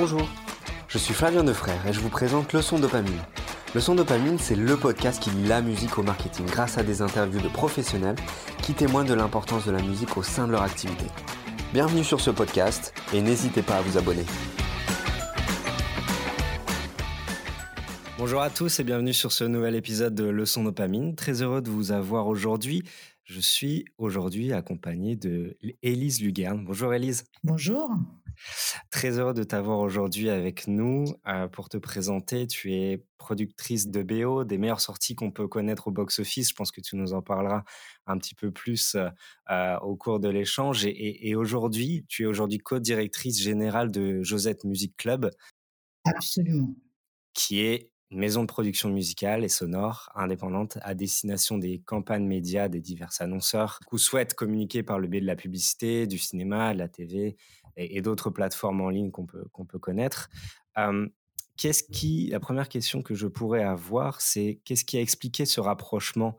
Bonjour, je suis Flavien Defrère et je vous présente Leçon Dopamine. Leçon Dopamine, c'est le podcast qui lie la musique au marketing grâce à des interviews de professionnels qui témoignent de l'importance de la musique au sein de leur activité. Bienvenue sur ce podcast et n'hésitez pas à vous abonner. Bonjour à tous et bienvenue sur ce nouvel épisode de Leçon Dopamine. Très heureux de vous avoir aujourd'hui. Je suis aujourd'hui accompagné de Élise Lugerne. Bonjour Élise. Bonjour. Très heureux de t'avoir aujourd'hui avec nous euh, pour te présenter. Tu es productrice de BO, des meilleures sorties qu'on peut connaître au box-office. Je pense que tu nous en parleras un petit peu plus euh, au cours de l'échange. Et, et aujourd'hui, tu es aujourd'hui co-directrice générale de Josette Music Club. Absolument. Qui est une maison de production musicale et sonore indépendante à destination des campagnes médias des divers annonceurs qui souhaitent communiquer par le biais de la publicité, du cinéma, de la TV et, d'autres plateformes en ligne qu'on peut, peut connaître. qu'est-ce qui, la première question que je pourrais avoir, c'est qu'est-ce qui a expliqué ce rapprochement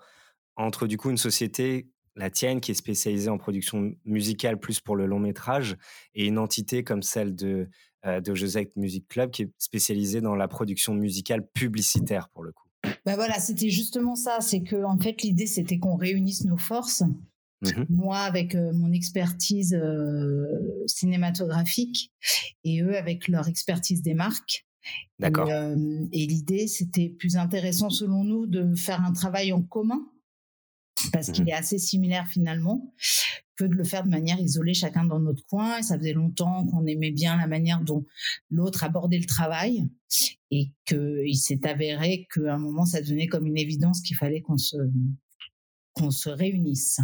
entre du coup une société la tienne qui est spécialisée en production musicale plus pour le long métrage et une entité comme celle de euh, de Josette Music Club, qui est spécialisé dans la production musicale publicitaire pour le coup? Ben voilà, c'était justement ça. C'est que en fait, l'idée, c'était qu'on réunisse nos forces. Mmh Moi, avec euh, mon expertise euh, cinématographique et eux avec leur expertise des marques. D'accord. et l'idée, c'était plus intéressant selon nous de faire un travail en commun parce mmh qu'il est assez similaire finalement que de le faire de manière isolée chacun dans notre coin. Et ça faisait longtemps qu'on aimait bien la manière dont l'autre abordait le travail et qu'il s'est avéré qu'à un moment, ça devenait comme une évidence qu'il fallait qu'on se, qu'on se réunisse.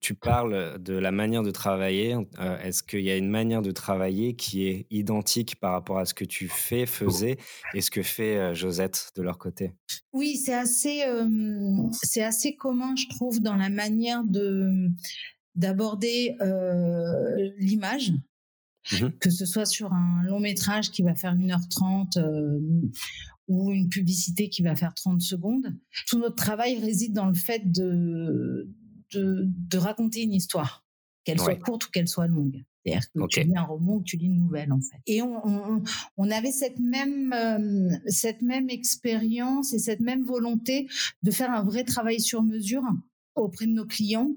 Tu parles de la manière de travailler. Euh, est-ce qu'il y a une manière de travailler qui est identique par rapport à ce que tu fais, faisais et ce que fait euh, Josette de leur côté? Oui, c'est assez, c'est assez commun, je trouve, dans la manière de d'aborder euh, l'image, mmh que ce soit sur un long métrage qui va faire 1h30 euh, ou une publicité qui va faire 30 secondes. Tout notre travail réside dans le fait de, de, raconter une histoire, qu'elle soit courte ou qu'elle soit longue. C'est-à-dire que tu lis un roman ou tu lis une nouvelle, en fait. Et on, on, avait cette même, euh, cette même expérience et cette même volonté de faire un vrai travail sur mesure auprès de nos clients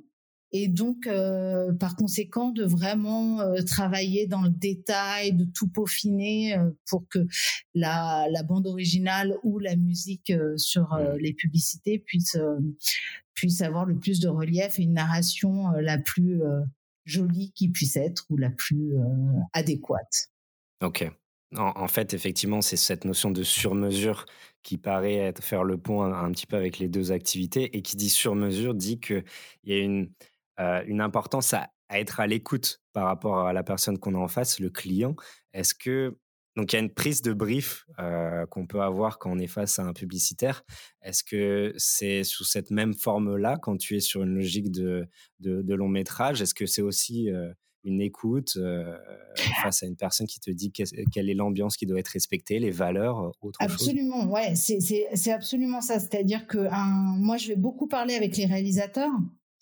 et donc euh, par conséquent de vraiment euh, travailler dans le détail, de tout peaufiner euh, pour que la, la, bande originale ou la musique sur les publicités puisse puisse avoir le plus de relief et une narration la plus jolie qui puisse être ou la plus adéquate. Ok. En, fait, effectivement, c'est cette notion de sur-mesure qui paraît être, faire le pont un, un, petit peu avec les deux activités et qui dit sur-mesure dit qu'il y a une, euh, une importance à, être à l'écoute par rapport à la personne qu'on a en face, le client. Est-ce que donc il y a une prise de brief euh, qu'on peut avoir quand on est face à un publicitaire. Est-ce que c'est sous cette même forme-là quand tu es sur une logique de, de, long métrage? Est-ce que c'est aussi euh, une écoute face à une personne qui te dit quelle est l'ambiance qui doit être respectée, les valeurs, autre absolument, chose ouais, c'est absolument ça. C'est-à-dire que moi, je vais beaucoup parler avec les réalisateurs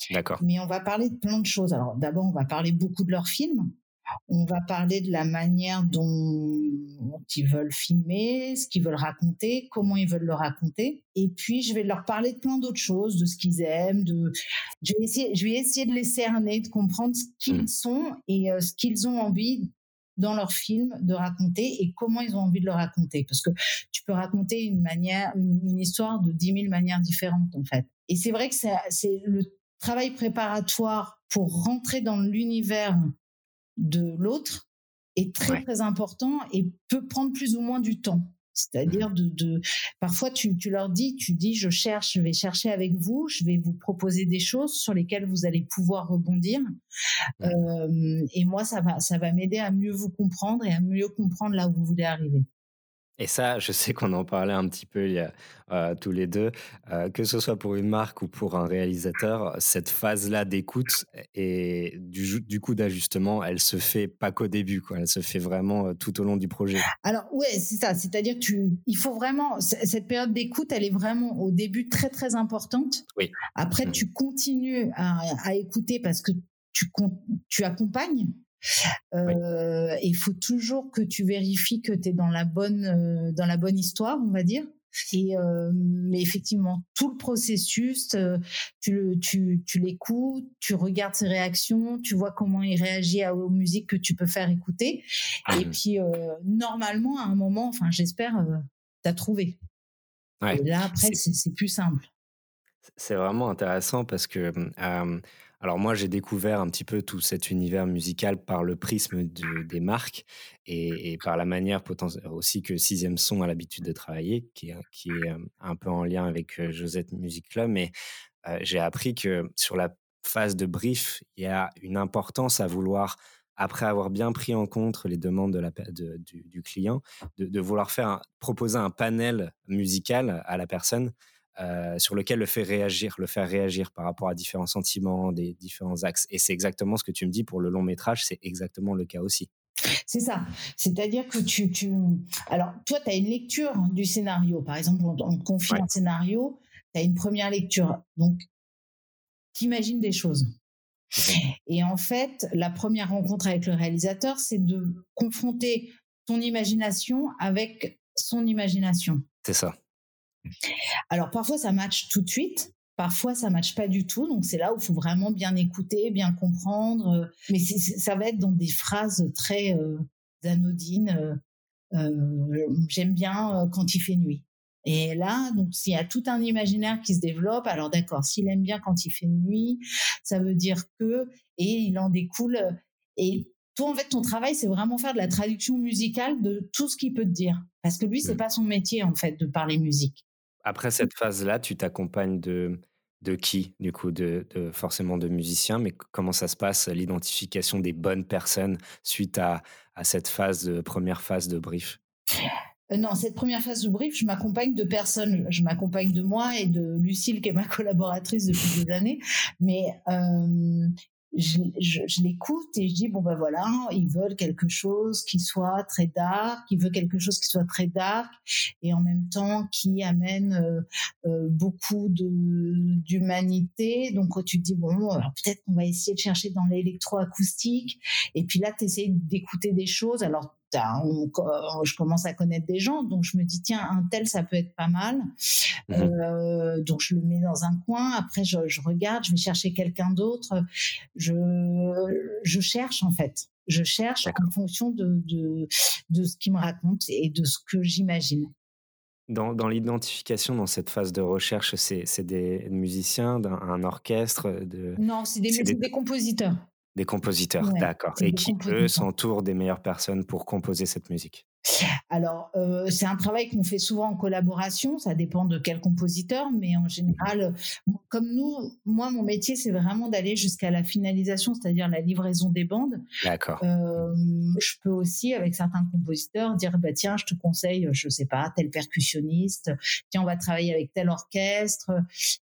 D'accord. Mais on va parler de plein de choses. Alors d'abord, on va parler beaucoup de leurs films. On va parler de la manière dont, ils veulent filmer, ce qu'ils veulent raconter, comment ils veulent le raconter. Et puis, je vais leur parler de plein d'autres choses, de ce qu'ils aiment. De... Je, vais essayer, je vais essayer de les cerner, de comprendre ce qu'ils mmh. sont et euh, ce qu'ils ont envie dans leur film de raconter et comment ils ont envie de le raconter. Parce que tu peux raconter une manière, une, une histoire de dix mille manières différentes, en fait. Et c'est vrai que c'est le travail préparatoire pour rentrer dans l'univers de l'autre est très très important et peut prendre plus ou moins du temps. C'est-à-dire mmh. de, de, parfois tu, tu, leur dis, tu dis je cherche, je vais chercher avec vous, je vais vous proposer des choses sur lesquelles vous allez pouvoir rebondir. Euh, et moi ça va ça va m'aider à mieux vous comprendre et à mieux comprendre là où vous voulez arriver. Et ça, je sais qu'on en parlait un petit peu il y a, euh, tous les deux, euh, que ce soit pour une marque ou pour un réalisateur, cette phase-là d'écoute et du, du coup d'ajustement, elle se fait pas qu'au début, quoi. Elle se fait vraiment euh, tout au long du projet. Alors ouais, c'est ça. C'est-à-dire tu, il faut vraiment cette période d'écoute, elle est vraiment au début très très importante. Oui. Après, mmh. tu continues à, à écouter parce que tu, tu accompagnes Il faut toujours que tu vérifies que tu es dans la bonne dans la bonne histoire, on va dire. Et mais effectivement, tout le processus, tu, tu, tu l'écoutes, tu regardes ses réactions, tu vois comment il réagit aux musiques que tu peux faire écouter. Et mmh. puis, normalement, à un moment, enfin, j'espère, tu as trouvé. Et là, après, c'est plus simple. C'est vraiment intéressant parce que alors moi, j'ai découvert un petit peu tout cet univers musical par le prisme des marques et, par la manière aussi que Sixième Son a l'habitude de travailler, qui est, un peu en lien avec Josette Music Club. Mais j'ai appris que sur la phase de brief, il y a une importance à vouloir, après avoir bien pris en compte les demandes de la, du, client, de, vouloir faire proposer un panel musical à la personne euh, sur lequel le fait réagir, le faire réagir par rapport à différents sentiments, des différents axes. Et c'est exactement ce que tu me dis pour le long métrage, c'est exactement le cas aussi. C'est ça. C'est-à-dire que tu, tu... Alors, toi, tu as une lecture du scénario. Par exemple, on, te confie un scénario, tu as une première lecture. Donc, tu imagines des choses. Et en fait, la première rencontre avec le réalisateur, c'est de confronter ton imagination avec son imagination. C'est ça. Alors parfois ça match tout de suite, parfois ça matche pas du tout. Donc c'est là où il faut vraiment bien écouter, bien comprendre. Euh, mais ça va être dans des phrases très euh, anodines. Euh, j'aime bien quand il fait nuit. Et là, donc s'il y a tout un imaginaire qui se développe, alors d'accord, s'il aime bien quand il fait nuit, ça veut dire que et il en découle et toi, en fait, ton travail, c'est vraiment faire de la traduction musicale de tout ce qu'il peut te dire. Parce que lui, c'est mmh. pas son métier, en fait, de parler musique. Après cette phase-là, tu t'accompagnes de, de qui, du coup, de, forcément de musiciens, mais comment ça se passe, l'identification des bonnes personnes suite à, à cette phase, de, première phase de brief? Euh, non, cette première phase de brief, je m'accompagne de personnes. Je m'accompagne de moi et de Lucille, qui est ma collaboratrice depuis des années. Mais euh, je, je, l'écoute et je dis bon ben voilà ils veulent quelque chose qui soit très dark ils veulent quelque chose qui soit très dark et en même temps qui amène euh, euh, beaucoup d'humanité. Donc tu te dis bon peut-être qu'on va essayer de chercher dans l'électroacoustique et puis là tu essaies d'écouter des choses. Alors je commence à connaître des gens, donc je me dis tiens un tel ça peut être pas mal, mmh euh, donc je le mets dans un coin. Après je, regarde, je vais chercher quelqu'un d'autre. Je je cherche en fait, je cherche en fonction de, de de ce qu'il me raconte et de ce que j'imagine. Dans, dans l'identification, dans cette phase de recherche, c'est des musiciens, d'un orchestre de... Non, c'est des, des compositeurs. Des compositeurs, d'accord. Et qui, eux, s'entourent des meilleures personnes pour composer cette musique. Alors, euh, c'est un travail qu'on fait souvent en collaboration, ça dépend de quel compositeur, mais en général, comme nous, moi, mon métier, c'est vraiment d'aller jusqu'à la finalisation, c'est-à-dire la livraison des bandes. D'accord. Euh, je peux aussi, avec certains compositeurs, dire, bah, tiens, je te conseille, je sais pas, tel percussionniste, tiens, on va travailler avec tel orchestre,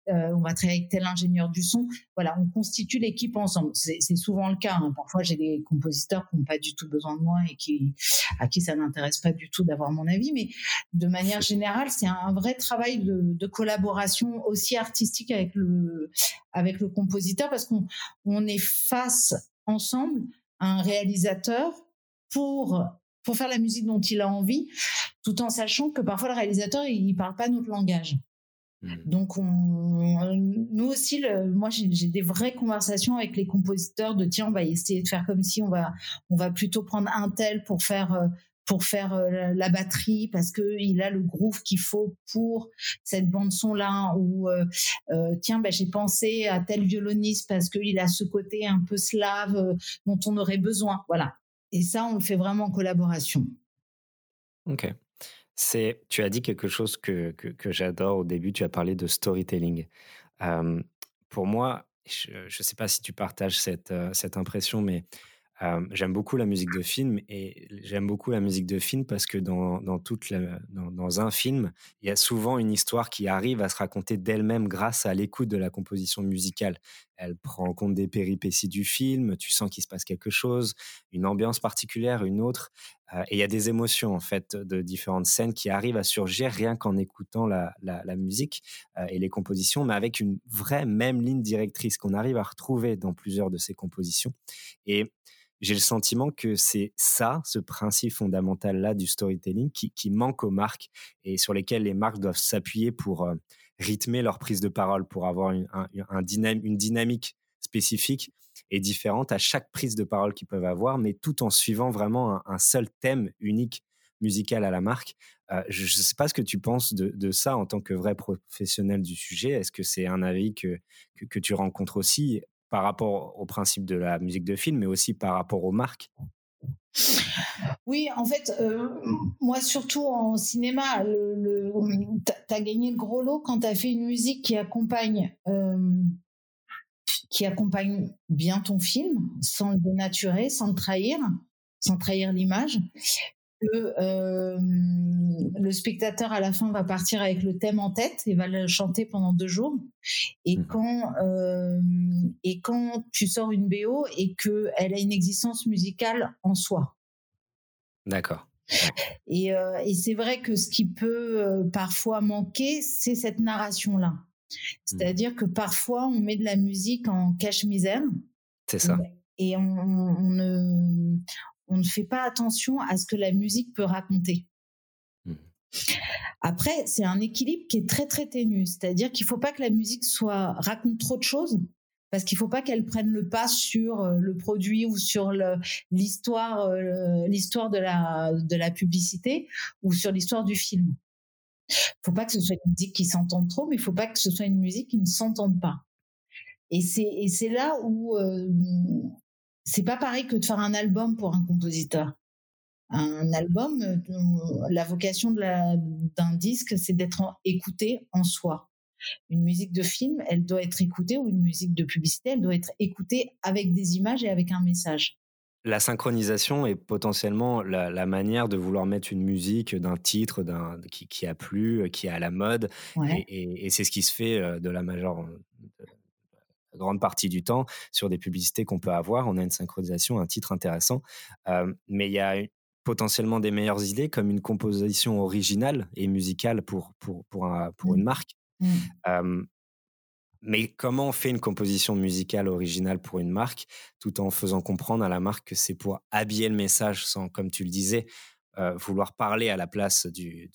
euh, on va travailler avec tel ingénieur du son. Voilà, on constitue l'équipe ensemble. C'est souvent le cas. Hein. Parfois, j'ai des compositeurs qui n'ont pas du tout besoin de moi et qui, à qui ça n'intéresse pas du tout d'avoir mon avis, mais de manière générale, c'est un vrai travail de, collaboration aussi artistique avec le, avec le compositeur parce qu'on on est face ensemble à un réalisateur pour pour faire la musique dont il a envie, tout en sachant que parfois le réalisateur il parle pas notre langage. Mmh. Donc, on, nous aussi, moi, j'ai des vraies conversations avec les compositeurs de tiens, on va essayer de faire comme si on va, on va plutôt prendre un tel pour faire euh, pour faire euh, la batterie parce que il a le groove qu'il faut pour cette bande son là ou euh, euh, tiens ben, j'ai pensé à tel violoniste parce qu'il a ce côté un peu slave dont on aurait besoin. Voilà. Et ça on le fait vraiment en collaboration. Ok. C'est tu as dit quelque chose que, que, j'adore au début tu as parlé de storytelling. Pour moi je ne sais pas si tu partages cette, cette impression mais j'aime beaucoup la musique de film et j'aime beaucoup la musique de film parce que dans, dans, toute dans, un film, il y a souvent une histoire qui arrive à se raconter d'elle-même grâce à l'écoute de la composition musicale. Elle prend en compte des péripéties du film, tu sens qu'il se passe quelque chose, une ambiance particulière, une autre, et il y a des émotions en fait de différentes scènes qui arrivent à surgir rien qu'en écoutant la, la, la musique et les compositions, mais avec une vraie même ligne directrice qu'on arrive à retrouver dans plusieurs de ces compositions. Et j'ai le sentiment que c'est ça, ce principe fondamental-là du storytelling qui, manque aux marques et sur lesquels les marques doivent s'appuyer pour euh, rythmer leur prise de parole, pour avoir une, un, une dynamique spécifique et différente à chaque prise de parole qu'ils peuvent avoir, mais tout en suivant vraiment un, seul thème unique musical à la marque. Euh, je ne sais pas ce que tu penses de, ça en tant que vrai professionnel du sujet. Est-ce que c'est un avis que, que, tu rencontres aussi? Par rapport au principe de la musique de film, mais aussi par rapport aux marques? Oui, en fait, euh, moi surtout en cinéma, le, tu as gagné le gros lot quand tu as fait une musique qui accompagne, euh, qui accompagne bien ton film, sans le dénaturer, sans le trahir, sans trahir l'image que euh, le spectateur à la fin va partir avec le thème en tête et va le chanter pendant deux jours. Et mmh. quand euh, et quand tu sors une BO et que elle a une existence musicale en soi. D'accord. Et, euh, et c'est vrai que ce qui peut parfois manquer, c'est cette narration-là. Mmh. C'est-à-dire que parfois, on met de la musique en cache-misère. C'est ça. Et on, on, ne, on ne fait pas attention à ce que la musique peut raconter. Mmh. Après, c'est un équilibre qui est très très ténu, c'est-à-dire qu'il ne faut pas que la musique soit raconte trop de choses, parce qu'il ne faut pas qu'elle prenne le pas sur euh, le produit ou sur l'histoire euh, l'histoire de la de la publicité ou sur l'histoire du film. Il ne faut pas que ce soit une musique qui s'entende trop, mais il ne faut pas que ce soit une musique qui ne s'entende pas. Et c'est là où euh, c'est pas pareil que de faire un album pour un compositeur. Un album, euh, la vocation d'un disque, c'est d'être écouté en soi. Une musique de film, elle doit être écoutée, ou une musique de publicité, elle doit être écoutée avec des images et avec un message. La synchronisation est potentiellement la, manière de vouloir mettre une musique d'un titre d'un, qui, a plu, qui est à la mode. Et, et c'est ce qui se fait euh, de la majeure, grande partie du temps sur des publicités qu'on peut avoir. On a une synchronisation, un titre intéressant, euh, mais il y a potentiellement des meilleures idées comme une composition originale et musicale pour, pour, pour, pour une mmh. marque. Mmh. Euh, mais comment on fait une composition musicale originale pour une marque tout en faisant comprendre à la marque que c'est pour habiller le message sans, comme tu le disais, euh, vouloir parler à la place du,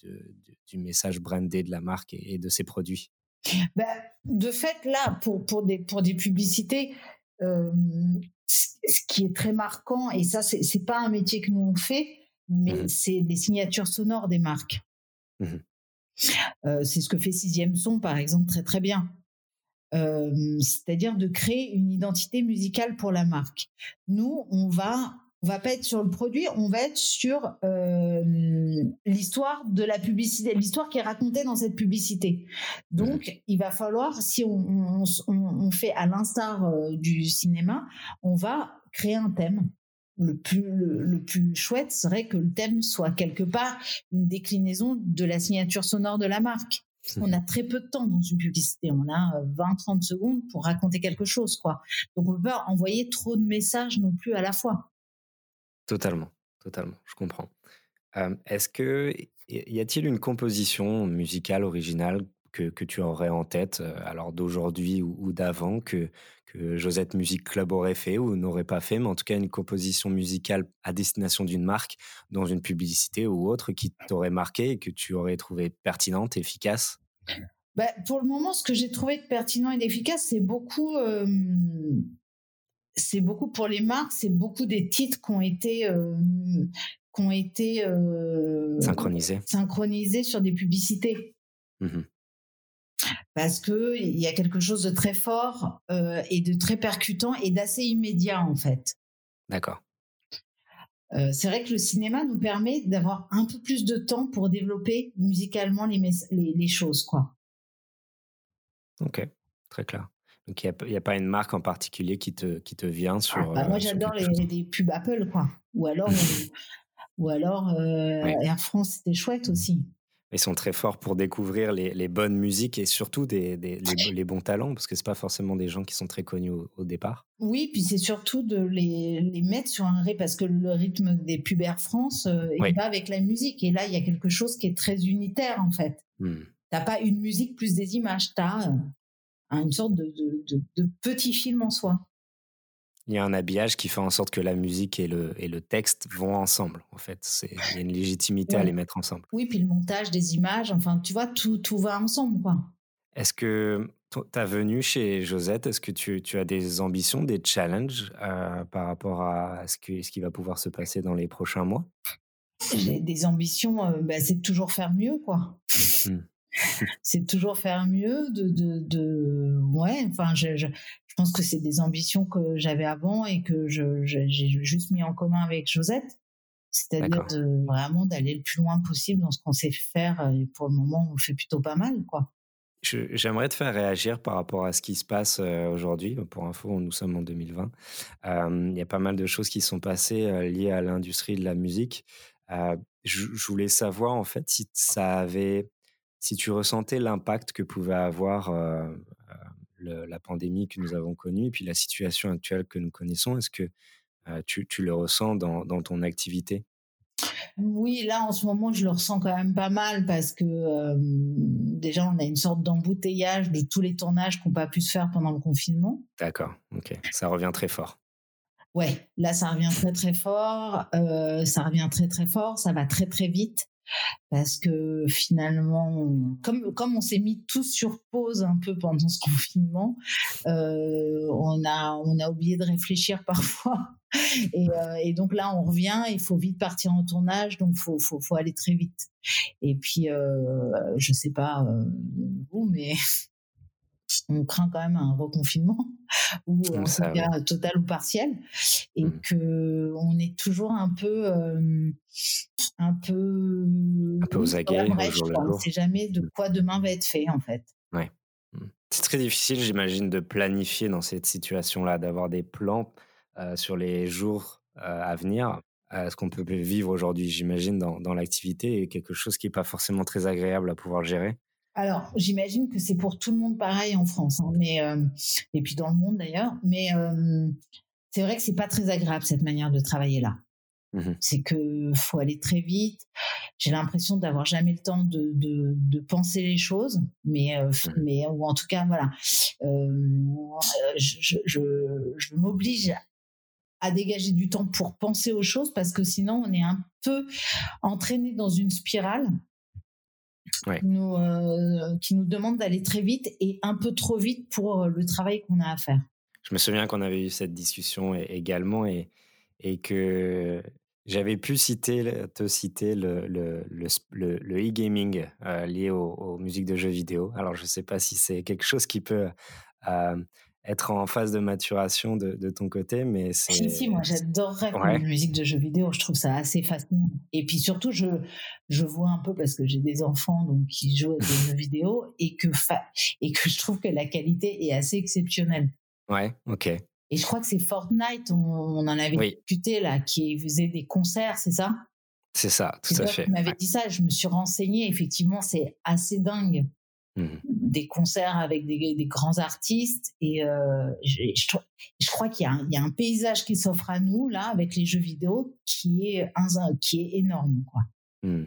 du, message brandé de la marque et de ses produits? Bah, de fait, là, pour, pour, des, pour des publicités, euh, ce qui est très marquant, et ça, c'est pas un métier que nous on fait, mais mmh c'est des signatures sonores des marques. Mmh euh, c'est ce que fait Sixième Son, par exemple, très très bien. Euh, c'est-à-dire de créer une identité musicale pour la marque. Nous, on va on va pas être sur le produit, on va être sur euh, l'histoire de la publicité, l'histoire qui est racontée dans cette publicité. Donc, il va falloir, si on, fait à l'instar euh, du cinéma, on va créer un thème. Le plus, le, plus chouette serait que le thème soit quelque part une déclinaison de la signature sonore de la marque. On a très peu de temps dans une publicité. On a 20-30 euh, secondes pour raconter quelque chose, quoi. Donc, on peut pas envoyer trop de messages non plus à la fois. Totalement, totalement, je comprends. est-ce que y a-t-il une composition musicale originale que, tu aurais en tête, alors d'aujourd'hui ou, d'avant, que, que Josette Music Club aurait fait ou n'aurait pas fait, mais en tout cas une composition musicale à destination d'une marque dans une publicité ou autre qui t'aurait marqué et que tu aurais trouvé pertinente, efficace? Bah, pour le moment, ce que j'ai trouvé de pertinent et d'efficace, c'est beaucoup c'est beaucoup pour les marques, c'est beaucoup des titres qui ont été euh, qui ont été euh, synchronisés synchronisés sur des publicités. Mmh Parce que il y a quelque chose de très fort euh, et de très percutant et d'assez immédiat en fait. D'accord. c'est vrai que le cinéma nous permet d'avoir un peu plus de temps pour développer musicalement les, les, les choses, quoi. Ok, très clair. Donc, il n'y a, pas une marque en particulier qui te, qui te vient sur. Ah, bah, moi, euh, j'adore les, pubs Apple, quoi. Ou alors, ou alors euh, Air France, c'était chouette aussi. Ils sont très forts pour découvrir les, les bonnes musiques et surtout des, des les, bons talents, parce que ce pas forcément des gens qui sont très connus au, départ. Oui, puis c'est surtout de les, les, mettre sur un rythme, parce que le rythme des pubs Air France, euh, il va avec la musique. Et là, il y a quelque chose qui est très unitaire, en fait. Tu mmh. T'as pas une musique plus des images, tu as une sorte de, de, petit film en soi. Il y a un habillage qui fait en sorte que la musique et le, et le texte vont ensemble, en fait. Il y a une légitimité à les mettre ensemble. Oui, puis le montage des images, enfin, tu vois, tout, tout va ensemble, quoi. Est-ce que ta venue chez Josette, est-ce que tu, tu, as des ambitions, des challenges euh, par rapport à ce, que, ce qui va pouvoir se passer dans les prochains mois? J'ai des ambitions, euh, bah, c'est de toujours faire mieux, quoi. Mmh. c'est toujours faire mieux, de, de, de... ouais, enfin, je, je, je pense que c'est des ambitions que j'avais avant et que j'ai juste mis en commun avec Josette. C'est-à-dire vraiment d'aller le plus loin possible dans ce qu'on sait faire. Et pour le moment, on le fait plutôt pas mal, quoi. J'aimerais te faire réagir par rapport à ce qui se passe euh, aujourd'hui. Pour info, nous sommes en 2020. Euh, il y a pas mal de choses qui sont passées euh, liées à l'industrie de la musique. je, voulais savoir en fait si ça avait, si tu ressentais l'impact que pouvait avoir la pandémie que nous avons connue et puis la situation actuelle que nous connaissons. Est-ce que tu, le ressens dans, ton activité? Oui, là en ce moment, je le ressens quand même pas mal parce que déjà, on a une sorte d'embouteillage de tous les tournages qui n'ont pas pu se faire pendant le confinement. D'accord, ok. Ça revient très fort. Ouais, là, ça revient très très fort. ça revient très très fort. Ça va très très vite parce que finalement, comme, comme on s'est mis tous sur pause un peu pendant ce confinement, euh, on, a, on a oublié de réfléchir parfois. Et, euh, et, donc là, on revient, il faut vite partir en tournage, donc faut, faut, faut aller très vite. Et puis, euh, je sais pas vous, mais on craint quand même un reconfinement ou en tout cas total ou partiel et mmh. que on est toujours un peu un peu un peu aux aguets on ne sait jamais de mmh. quoi demain va être fait en fait ouais mmh. c'est très difficile j'imagine de planifier dans cette situation là d'avoir des plans sur les jours à venir ce qu'on peut vivre aujourd'hui j'imagine dans, dans l'activité et quelque chose qui n'est pas forcément très agréable à pouvoir gérer? Alors, j'imagine que c'est pour tout le monde pareil en France, hein, mais et puis dans le monde d'ailleurs. Mais c'est vrai que c'est pas très agréable cette manière de travailler là. Mmh c'est que faut aller très vite. J'ai l'impression d'avoir jamais le temps de, de, penser les choses, mais euh, mmh mais ou en tout cas voilà, je, je, je m'oblige à dégager du temps pour penser aux choses parce que sinon on est un peu entraîné dans une spirale qui, nous, euh, qui nous demande d'aller très vite et un peu trop vite pour euh, le travail qu'on a à faire. Je me souviens qu'on avait eu cette discussion également et, et que j'avais pu citer, te citer le, le, le, le e-gaming euh, lié aux, musiques de jeux vidéo. Alors, je ne sais pas si c'est quelque chose qui peut être en phase de maturation de, de ton côté, mais c'est. Si, si, moi j'adorerais la musique de jeux vidéo, je trouve ça assez fascinant. Et puis surtout, je, je vois un peu, parce que j'ai des enfants donc, qui jouent à des jeux vidéo, et que, et que je trouve que la qualité est assez exceptionnelle. Ouais, ok. Et je crois que c'est Fortnite, on, en avait discuté là, qui faisait des concerts, c'est ça? C'est ça, tout à fait. Tu m'avais dit ça, je me suis renseignée, effectivement, c'est assez dingue. Mmh. des concerts avec des, grands artistes et euh, je, je, crois qu'il y, y, a un paysage qui s'offre à nous là avec les jeux vidéo qui est un, qui est énorme quoi. Mmh.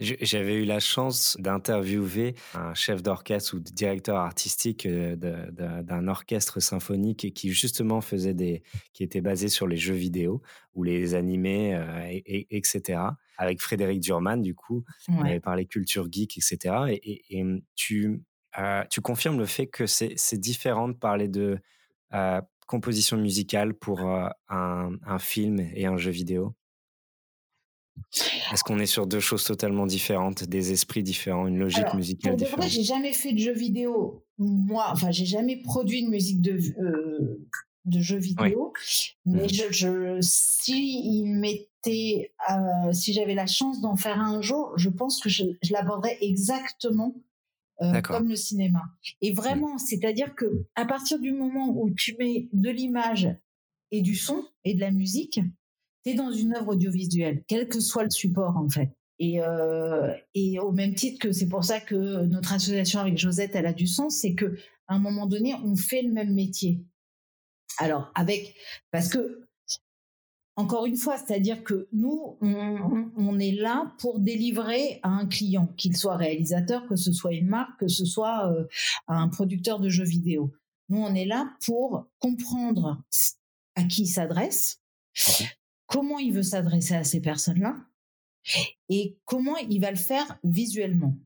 J'avais eu la chance d'interviewer un chef d'orchestre ou directeur artistique euh, d'un orchestre symphonique qui justement faisait des, qui était basé sur les jeux vidéo ou les animés, euh, et, etc. Avec Frédéric Durman, du coup, on avait parlé culture geek, etc. Et, tu, euh, tu confirmes le fait que c'est différent de parler de composition musicale pour un, un film et un jeu vidéo? Est-ce qu'on est sur deux choses totalement différentes, des esprits différents, une logique musicale différente Moi, j'ai jamais fait de jeux vidéo. Moi, enfin, j'ai jamais produit une musique de euh, de jeux vidéo. Mais mmh. je, si il m'était, euh, si j'avais la chance d'en faire un jour, je pense que je, l'aborderais exactement euh, comme le cinéma. Et mmh. vraiment, c'est-à-dire que à partir du moment où tu mets de l'image et du son et de la musique, tu dans une œuvre audiovisuelle, quel que soit le support en fait. Et, euh, et au même titre que c'est pour ça que notre association avec Josette, elle a du sens, c'est que à un moment donné, on fait le même métier. Alors avec, parce que encore une fois, c'est-à-dire que nous, on, est là pour délivrer à un client, qu'il soit réalisateur, que ce soit une marque, que ce soit euh, un producteur de jeux vidéo. Nous, on est là pour comprendre à qui il s'adresse, mmh comment il veut s'adresser à ces personnes-là et comment il va le faire visuellement.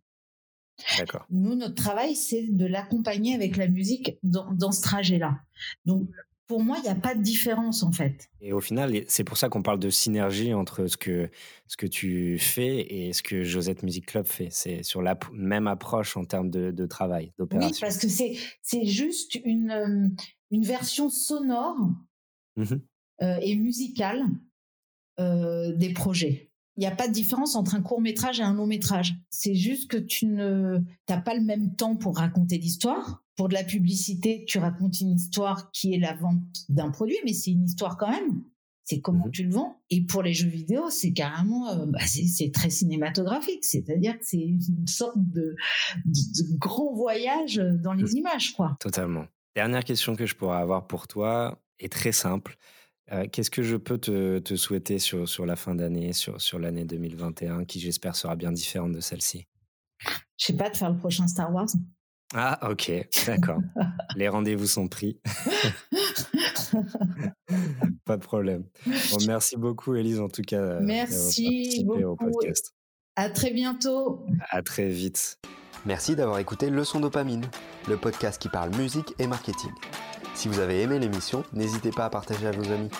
Nous, notre travail, c'est de l'accompagner avec la musique dans, dans ce trajet-là. Donc, pour moi, il n'y a pas de différence en fait. Et au final, c'est pour ça qu'on parle de synergie entre ce que, ce que tu fais et ce que Josette Music Club fait. C'est sur la même approche en termes de, de travail, d'opération. Oui, parce que c'est juste une, euh, une version sonore mmh euh, et musicale euh, des projets. Il n'y a pas de différence entre un court métrage et un long métrage. C'est juste que tu ne t'as pas le même temps pour raconter l'histoire. Pour de la publicité, tu racontes une histoire qui est la vente d'un produit, mais c'est une histoire quand même. C'est comment mhm. tu le vends. Et pour les jeux vidéo, c'est carrément, euh, bah, c'est très cinématographique. C'est-à-dire que c'est une sorte de, grand voyage dans les mhm. images, quoi. Totalement. Dernière question que je pourrais avoir pour toi est très simple. Euh, qu'est-ce que je peux te, souhaiter sur, sur la fin d'année, sur, sur l'année 2021, qui j'espère sera bien différente de celle-ci? Je sais pas, de faire le prochain Star Wars. Ah, ok, d'accord. Les rendez-vous sont pris. pas de problème. merci beaucoup, Elise, en tout cas. Euh, merci beaucoup. Au podcast. À très bientôt. À très vite. Merci d'avoir écouté Leçon Dopamine, le podcast qui parle musique et marketing. Si vous avez aimé l'émission, n'hésitez pas à partager à vos amis.